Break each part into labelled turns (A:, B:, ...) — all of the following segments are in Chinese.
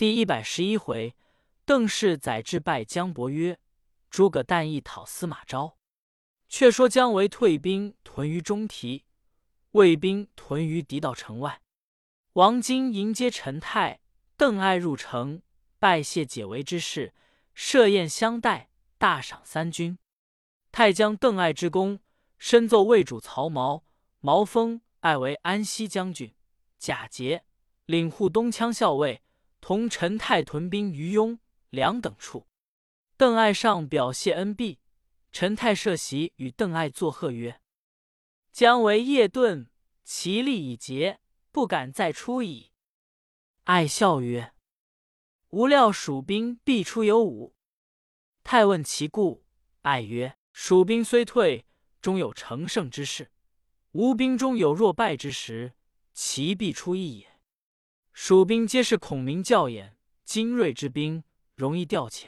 A: 第一百十一回，邓氏载至拜姜伯曰，诸葛诞意讨司马昭。却说姜维退兵屯于中提，魏兵屯于狄道城外。王金迎接陈泰、邓艾入城，拜谢解围之事，设宴相待，大赏三军。太将邓艾之功，深奏魏主曹髦，毛封艾为安西将军，假节领护东羌校尉。同陈泰屯兵于雍两等处，邓艾上表谢恩毕。陈泰设席与邓艾作贺曰：“姜维夜遁，其力已竭，不敢再出矣。”艾笑曰：“吾料蜀兵必出有五。”泰问其故，艾曰：“蜀兵虽退，终有乘胜之势；吴兵中有弱败之时，其必出一也。”蜀兵皆是孔明教演、精锐之兵，容易调遣。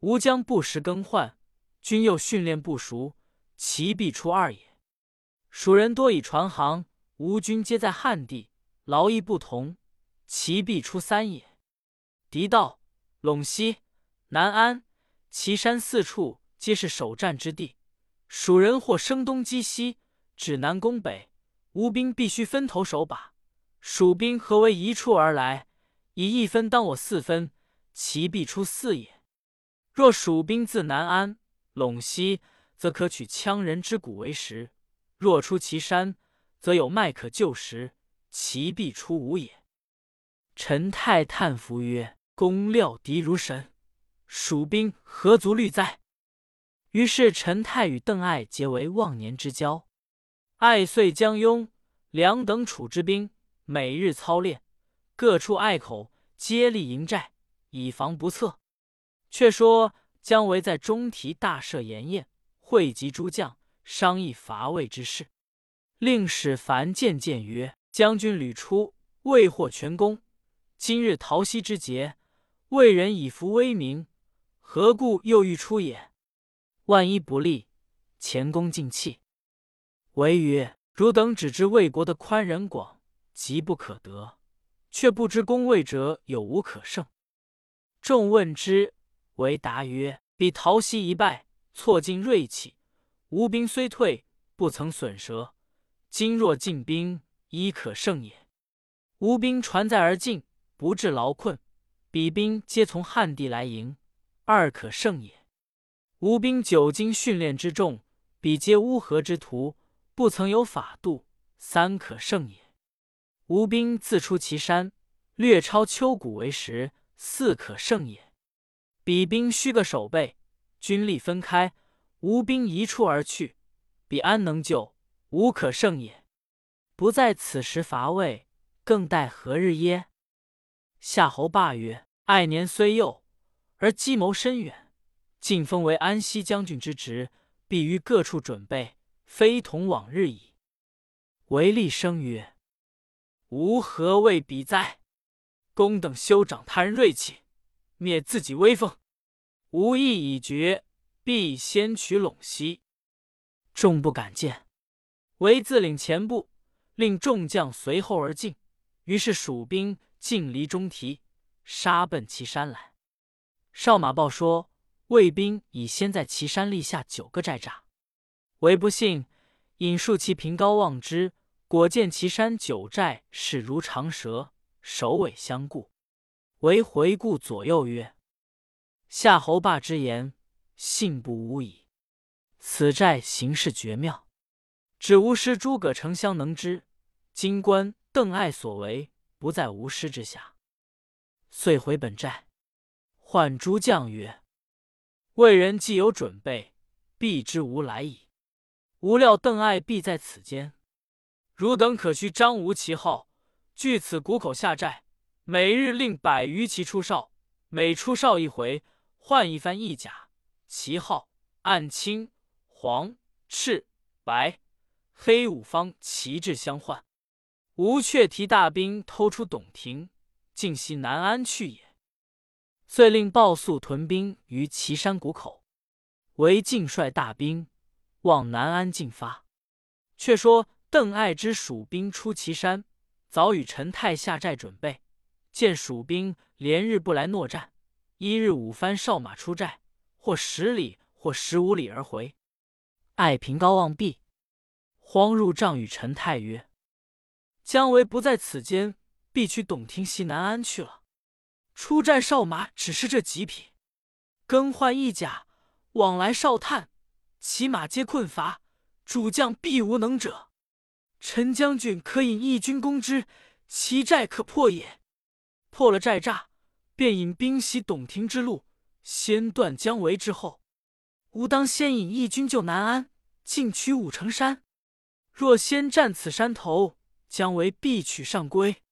A: 吴将不时更换，军又训练不熟，其必出二也。蜀人多以船行，吴军皆在汉地，劳役不同，其必出三也。狄道、陇西、南安、岐山四处皆是首战之地，蜀人或声东击西，指南攻北，吴兵必须分头守把。蜀兵何为一处而来？以一分当我四分，其必出四也。若蜀兵自南安、陇西，则可取羌人之谷为食；若出祁山，则有麦可就食，其必出五也。陈泰叹服曰：“公料敌如神，蜀兵何足虑哉？”于是陈泰与邓艾结为忘年之交。艾遂将雍、梁等楚之兵。每日操练，各处隘口接力营寨，以防不测。却说姜维在中提大设筵宴，汇集诸将，商议伐魏之事。令史凡见谏曰：“将军屡出，未获全功。今日桃溪之捷，魏人以服威名，何故又欲出也？万一不利，前功尽弃。”维曰：“汝等只知魏国的宽仁广。”急不可得，却不知攻魏者有无可胜。众问之，为答曰：“彼陶溪一败，挫尽锐气；吴兵虽退，不曾损折。今若进兵，一可胜也。吴兵传载而进，不致劳困；彼兵皆从汉地来迎，二可胜也。吴兵久经训练之众，彼皆乌合之徒，不曾有法度，三可胜也。”吴兵自出祁山，略超丘谷为食，似可胜也。彼兵虚个守备，军力分开，吴兵一处而去，彼安能救？无可胜也。不在此时伐魏，更待何日耶？夏侯霸曰：“爱年虽幼，而计谋深远，晋封为安西将军之职，必于各处准备，非同往日矣。”韦厉声曰。吾何谓比哉？公等休长他人锐气，灭自己威风。吾意已决，必先取陇西。众不敢见，唯自领前部，令众将随后而进。于是蜀兵尽离中提，杀奔岐山来。少马报说，魏兵已先在岐山立下九个寨栅。唯不信，引数骑凭高望之。果见岐山九寨势如长蛇，首尾相顾。唯回顾左右曰：“夏侯霸之言，信不无矣。此寨形势绝妙，只吾师诸葛丞相能知。今观邓艾所为，不在吾师之下。”遂回本寨，唤诸将曰：“魏人既有准备，必知吾来矣。吾料邓艾必在此间。”汝等可须张无旗号，据此谷口下寨，每日令百余骑出哨，每出哨一回，换一番义甲，旗号按青、黄、赤、白、黑五方旗帜相换。吴却提大兵偷出董亭，进袭南安去也。遂令鲍肃屯兵于岐山谷口，为晋率大兵往南安进发。却说。邓艾之蜀兵出祁山，早与陈泰下寨准备。见蜀兵连日不来诺战，一日五番哨马出寨，或十里，或十五里而回。艾平高望毕，慌入帐与陈泰曰：“姜维不在此间，必去董亭西南安去了。出战哨马只是这几匹，更换一甲，往来哨探，骑马皆困乏，主将必无能者。陈将军可引义军攻之，其寨可破也。破了寨栅，便引兵袭董亭之路，先断姜维之后。”吾当先引义军救南安，进取武城山。若先占此山头，姜维必取上归。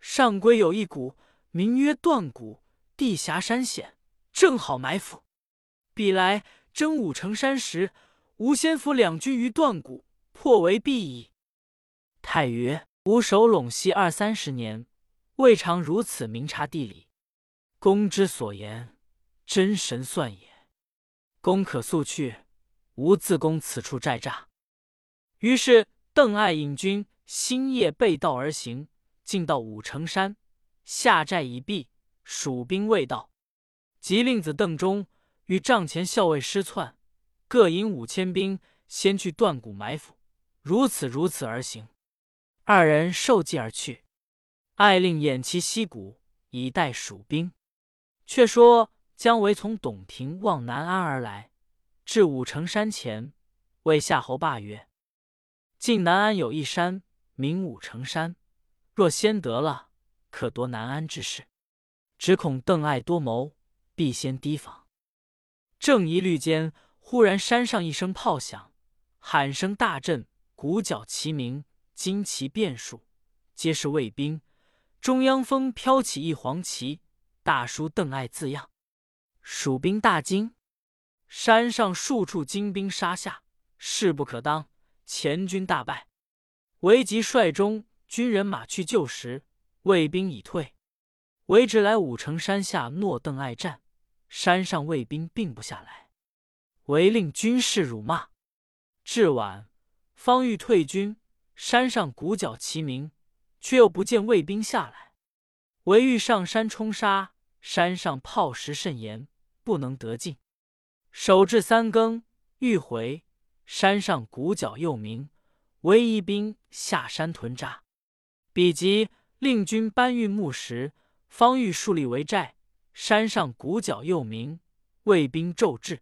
A: 上归有一谷，名曰断谷，地狭山险，正好埋伏。彼来征武城山时，吾先伏两军于断谷，破为必矣。太曰：吾守陇西二三十年，未尝如此明察地理。公之所言，真神算也。公可速去，吾自攻此处寨栅。于是邓艾引军星夜背道而行，进到武城山下寨已毕，蜀兵未到。即令子邓忠与帐前校尉失窜，各引五千兵先去断谷埋伏，如此如此而行。二人受计而去。艾令偃旗息鼓，以待蜀兵。却说。姜维从董亭望南安而来，至武城山前，谓夏侯霸曰：“晋南安有一山，名武城山。若先得了，可夺南安之势。只恐邓艾多谋，必先提防。”正疑虑间，忽然山上一声炮响，喊声大震，鼓角齐鸣，旌旗变数，皆是卫兵。中央峰飘起一黄旗，大书“邓艾”字样。蜀兵大惊，山上数处精兵杀下，势不可当，前军大败。韦吉率中军人马去救时，魏兵已退。韦直来武城山下诺邓艾战，山上魏兵并不下来。韦令军士辱骂。至晚，方欲退军，山上鼓角齐鸣，却又不见魏兵下来。唯欲上山冲杀，山上炮石甚严。不能得进，守至三更，欲回。山上鼓角又鸣，唯一兵下山屯扎。彼即令军搬运木石，方欲树立为寨。山上鼓角又鸣，魏兵骤至，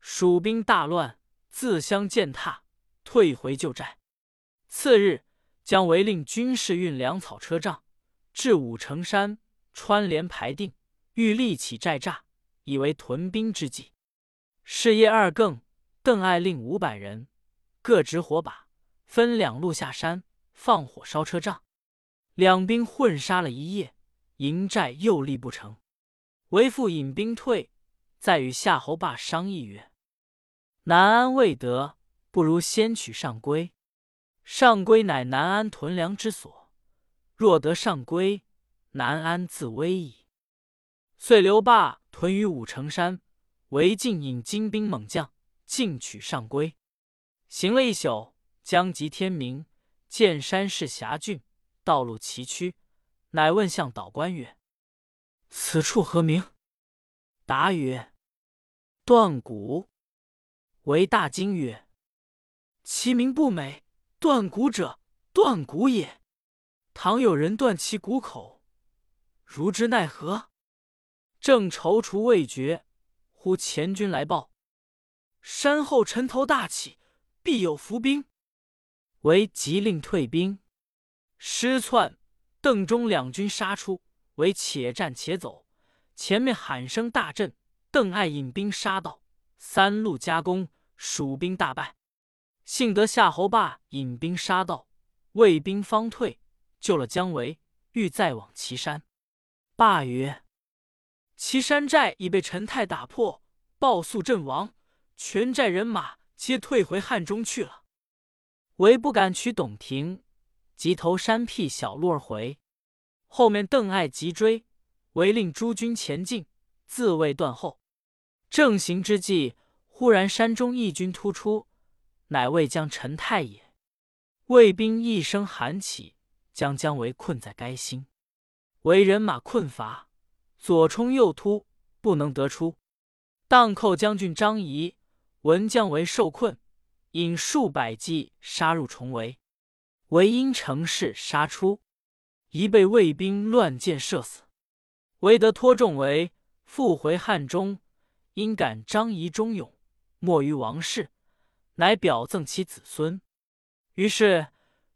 A: 蜀兵大乱，自相践踏，退回旧寨。次日，姜维令军士运粮草车仗，至武城山，穿连排定，欲立起寨栅。以为屯兵之计。是夜二更，邓艾令五百人各执火把，分两路下山，放火烧车仗。两兵混杀了一夜，营寨又立不成。为父引兵退，再与夏侯霸商议曰：“南安未得，不如先取上归。上归乃南安屯粮之所，若得上归，南安自危矣。”遂留霸。屯于武城山，韦进引精兵猛将进取上归，行了一宿，将及天明，见山势狭峻，道路崎岖，乃问向导官曰：“此处何名？”答曰：“断谷。”为大惊曰：“其名不美，断谷者，断谷也。倘有人断其谷口，如之奈何？”正踌躇未决，忽前军来报，山后尘头大起，必有伏兵。为急令退兵，失窜。邓忠两军杀出，为且战且走。前面喊声大震，邓艾引兵杀到，三路夹攻，蜀兵大败。幸得夏侯霸引兵杀到，魏兵方退，救了姜维，欲再往岐山。霸曰。岐山寨已被陈泰打破，暴速阵亡，全寨人马皆退回汉中去了。唯不敢取董亭，即投山僻小路而回。后面邓艾急追，唯令诸军前进，自卫断后。正行之际，忽然山中义军突出，乃魏将陈泰也。魏兵一声喊起，将姜维困在该心，为人马困乏。左冲右突，不能得出。荡寇将军张仪闻姜维受困，引数百骑杀入重围，唯因乘势杀出，疑被魏兵乱箭射死。韦得托众围，复回汉中，因感张仪忠勇，莫于王室，乃表赠其子孙。于是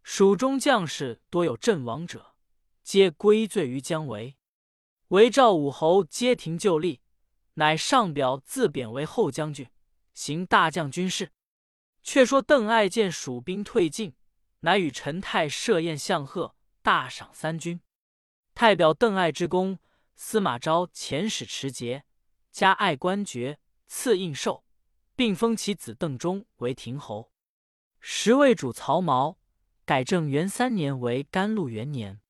A: 蜀中将士多有阵亡者，皆归罪于姜维。韦赵武侯皆停就立。乃上表自贬为后将军，行大将军事。却说邓艾见蜀兵退尽，乃与陈泰设宴相贺，大赏三军。太表邓艾之功，司马昭遣使持节，加艾官爵，赐印绶，并封其子邓忠为亭侯。时魏主曹髦改正元三年为甘露元年。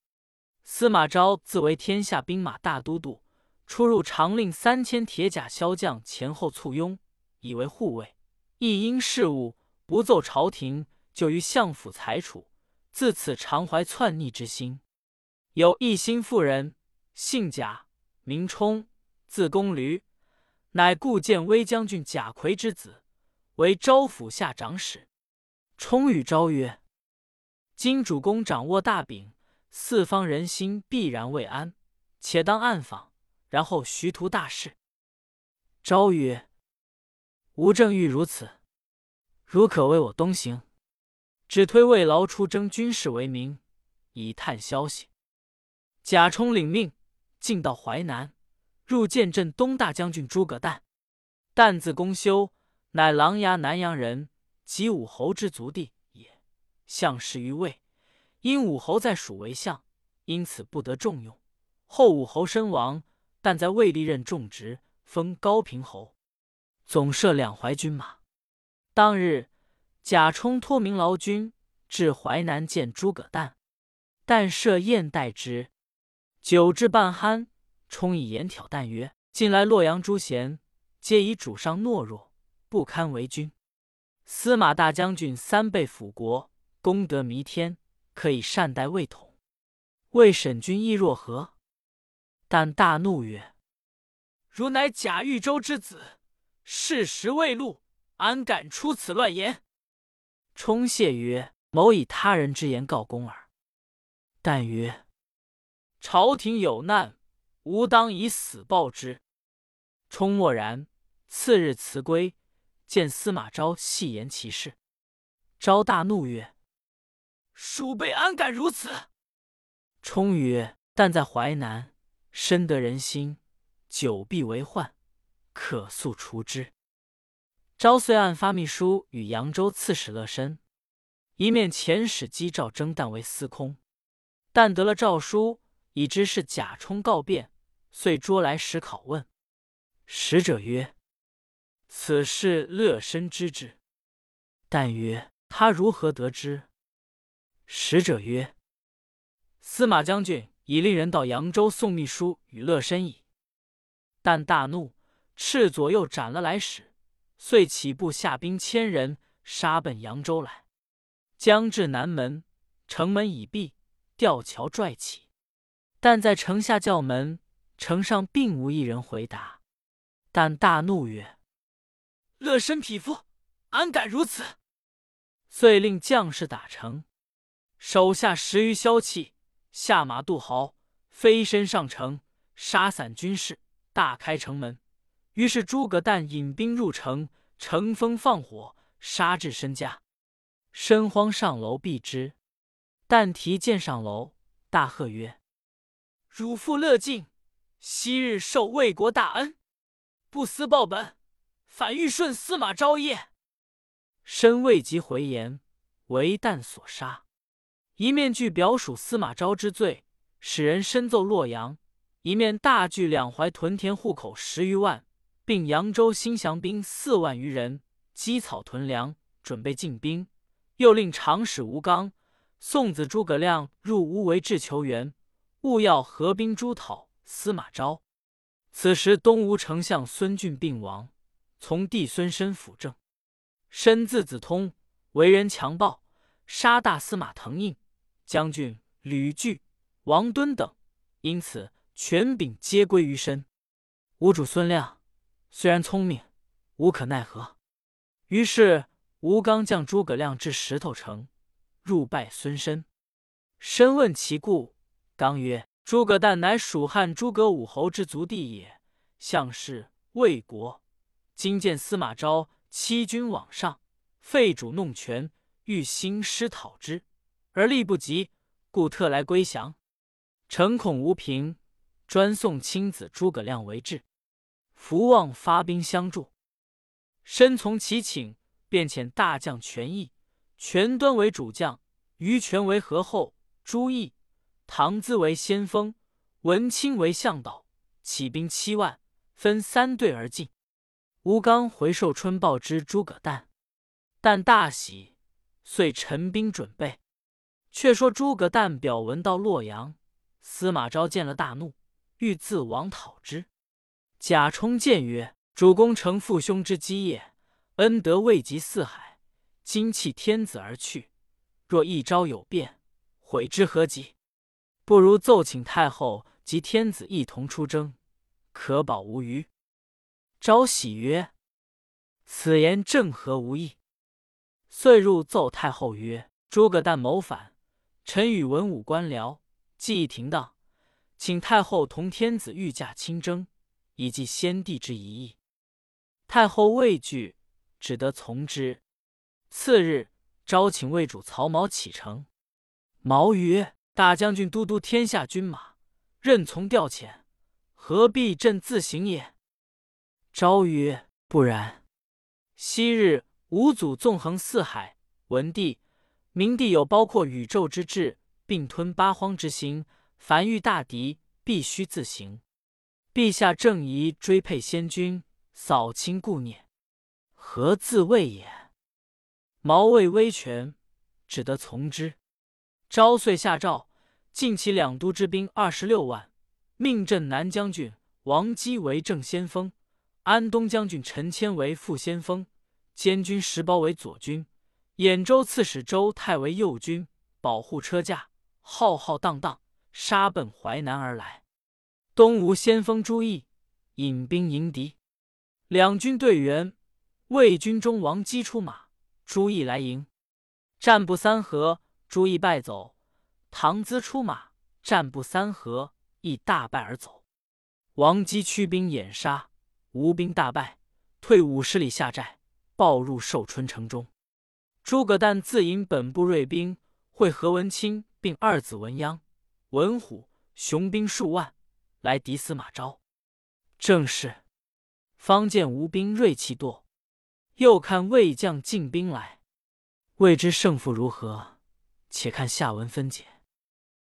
A: 司马昭自为天下兵马大都督。出入常令三千铁甲骁将前后簇拥，以为护卫。一因事务不奏朝廷，就于相府裁处。自此常怀篡逆之心。有一心妇人，姓贾，名冲，字公驴，乃顾建威将军贾逵之子，为昭府下长史。冲与昭曰：“今主公掌握大柄，四方人心必然未安，且当暗访。”然后徐图大事。昭曰：“吾正欲如此，如可为我东行，只推魏劳出征军事为名，以探消息。”贾充领命，进到淮南，入见镇东大将军诸葛诞。诞字公修，乃琅琊南阳人，及武侯之族弟也。相识于魏，因武侯在蜀为相，因此不得重用。后武侯身亡。但在魏历任重职，封高平侯，总摄两淮军马。当日，贾充托名劳军至淮南见诸葛诞，但设宴待之。酒至半酣，充以言挑诞曰：“近来洛阳诸贤，皆以主上懦弱，不堪为君。司马大将军三倍辅国，功德弥天，可以善待魏统。魏审君意若何？”但大怒曰：“如乃贾豫州之子，事实未露，安敢出此乱言？”冲谢曰：“某以他人之言告公耳。”但曰：“朝廷有难，吾当以死报之。”冲默然。次日辞归，见司马昭细言其事。昭大怒曰：“鼠辈安敢如此？”冲曰：“但在淮南。”深得人心，久必为患，可速除之。昭遂按发密书与扬州刺史乐申，一面遣使击诏征旦为司空。但得了诏书，已知是贾充告变，遂捉来使拷问。使者曰：“此事乐申知之。”但曰：“他如何得知？”使者曰：“司马将军。”已令人到扬州送秘书与乐申矣。但大怒，斥左右斩了来使，遂起步下兵千人，杀奔扬州来。将至南门，城门已闭，吊桥拽起。但在城下叫门，城上并无一人回答。但大怒曰：“乐身匹夫，安敢如此！”遂令将士打城，手下十余骁骑。下马渡壕，飞身上城，杀散军士，大开城门。于是诸葛诞引兵入城，乘风放火，杀至申家。申慌上楼避之，但提剑上楼，大喝曰：“汝父乐进，昔日受魏国大恩，不思报本，反欲顺司马昭业。”申未及回言，为旦所杀。一面具表属司马昭之罪，使人申奏洛阳；一面大聚两淮屯田户口十余万，并扬州新降兵四万余人，积草屯粮，准备进兵。又令长史吴刚、宋子诸葛亮入吴为质求援，务要合兵诛讨司马昭。此时东吴丞相孙峻病亡，从弟孙申辅政。申字子通，为人强暴，杀大司马滕胤。将军吕据、王敦等，因此权柄皆归于身。吴主孙亮虽然聪明，无可奈何。于是吴刚将诸葛亮至石头城，入拜孙申。申问其故，刚曰：“诸葛诞乃蜀汉诸葛武侯之族弟也，相氏魏国。今见司马昭欺君罔上，废主弄权，欲兴师讨之，而力不及，故特来归降。诚恐无凭，专送亲子诸葛亮为质。福望发兵相助。”身从其请，便遣大将权义、权端为主将，于权为合后，朱毅、唐咨为先锋，文钦为向导，起兵七万，分三队而进。吴刚回寿春报之诸葛诞，但大喜，遂陈兵准备。却说诸葛诞表文到洛阳，司马昭见了大怒，欲自往讨之。贾充谏曰：“主公承父兄之基业，恩德未及四海，今弃天子而去，若一朝有变，悔之何及？不如奏请太后及天子一同出征，可保无虞。”昭喜曰：“此言正合吾意。”遂入奏太后曰：“诸葛诞谋反，臣与文武官僚计议停当，请太后同天子御驾亲征。”以继先帝之遗意，太后畏惧，只得从之。次日，召请魏主曹髦启程。毛曰：“大将军都督天下军马，任从调遣，何必朕自行也？”昭曰：“不然。昔日五祖纵横四海，文帝、明帝有包括宇宙之志，并吞八荒之心，凡遇大敌，必须自行。”陛下正宜追配先君，扫清故孽，何自谓也？毛未威权，只得从之。昭遂下诏，尽其两都之兵二十六万，命镇南将军王基为正先锋，安东将军陈谦为副先锋，监军石苞为左军，兖州刺史周泰为右军，保护车驾，浩浩荡荡杀奔淮南而来。东吴先锋朱毅引兵迎敌，两军队员，魏军中王基出马，朱毅来迎，战不三合，朱毅败走。唐咨出马，战不三合，亦大败而走。王基驱兵掩杀，吴兵大败，退五十里下寨，报入寿春城中。诸葛诞自引本部锐兵，会何文钦，并二子文鸯、文虎，雄兵数万。来敌司马昭，正是方见吴兵锐气多，又看魏将进兵来，未知胜负如何？且看下文分解。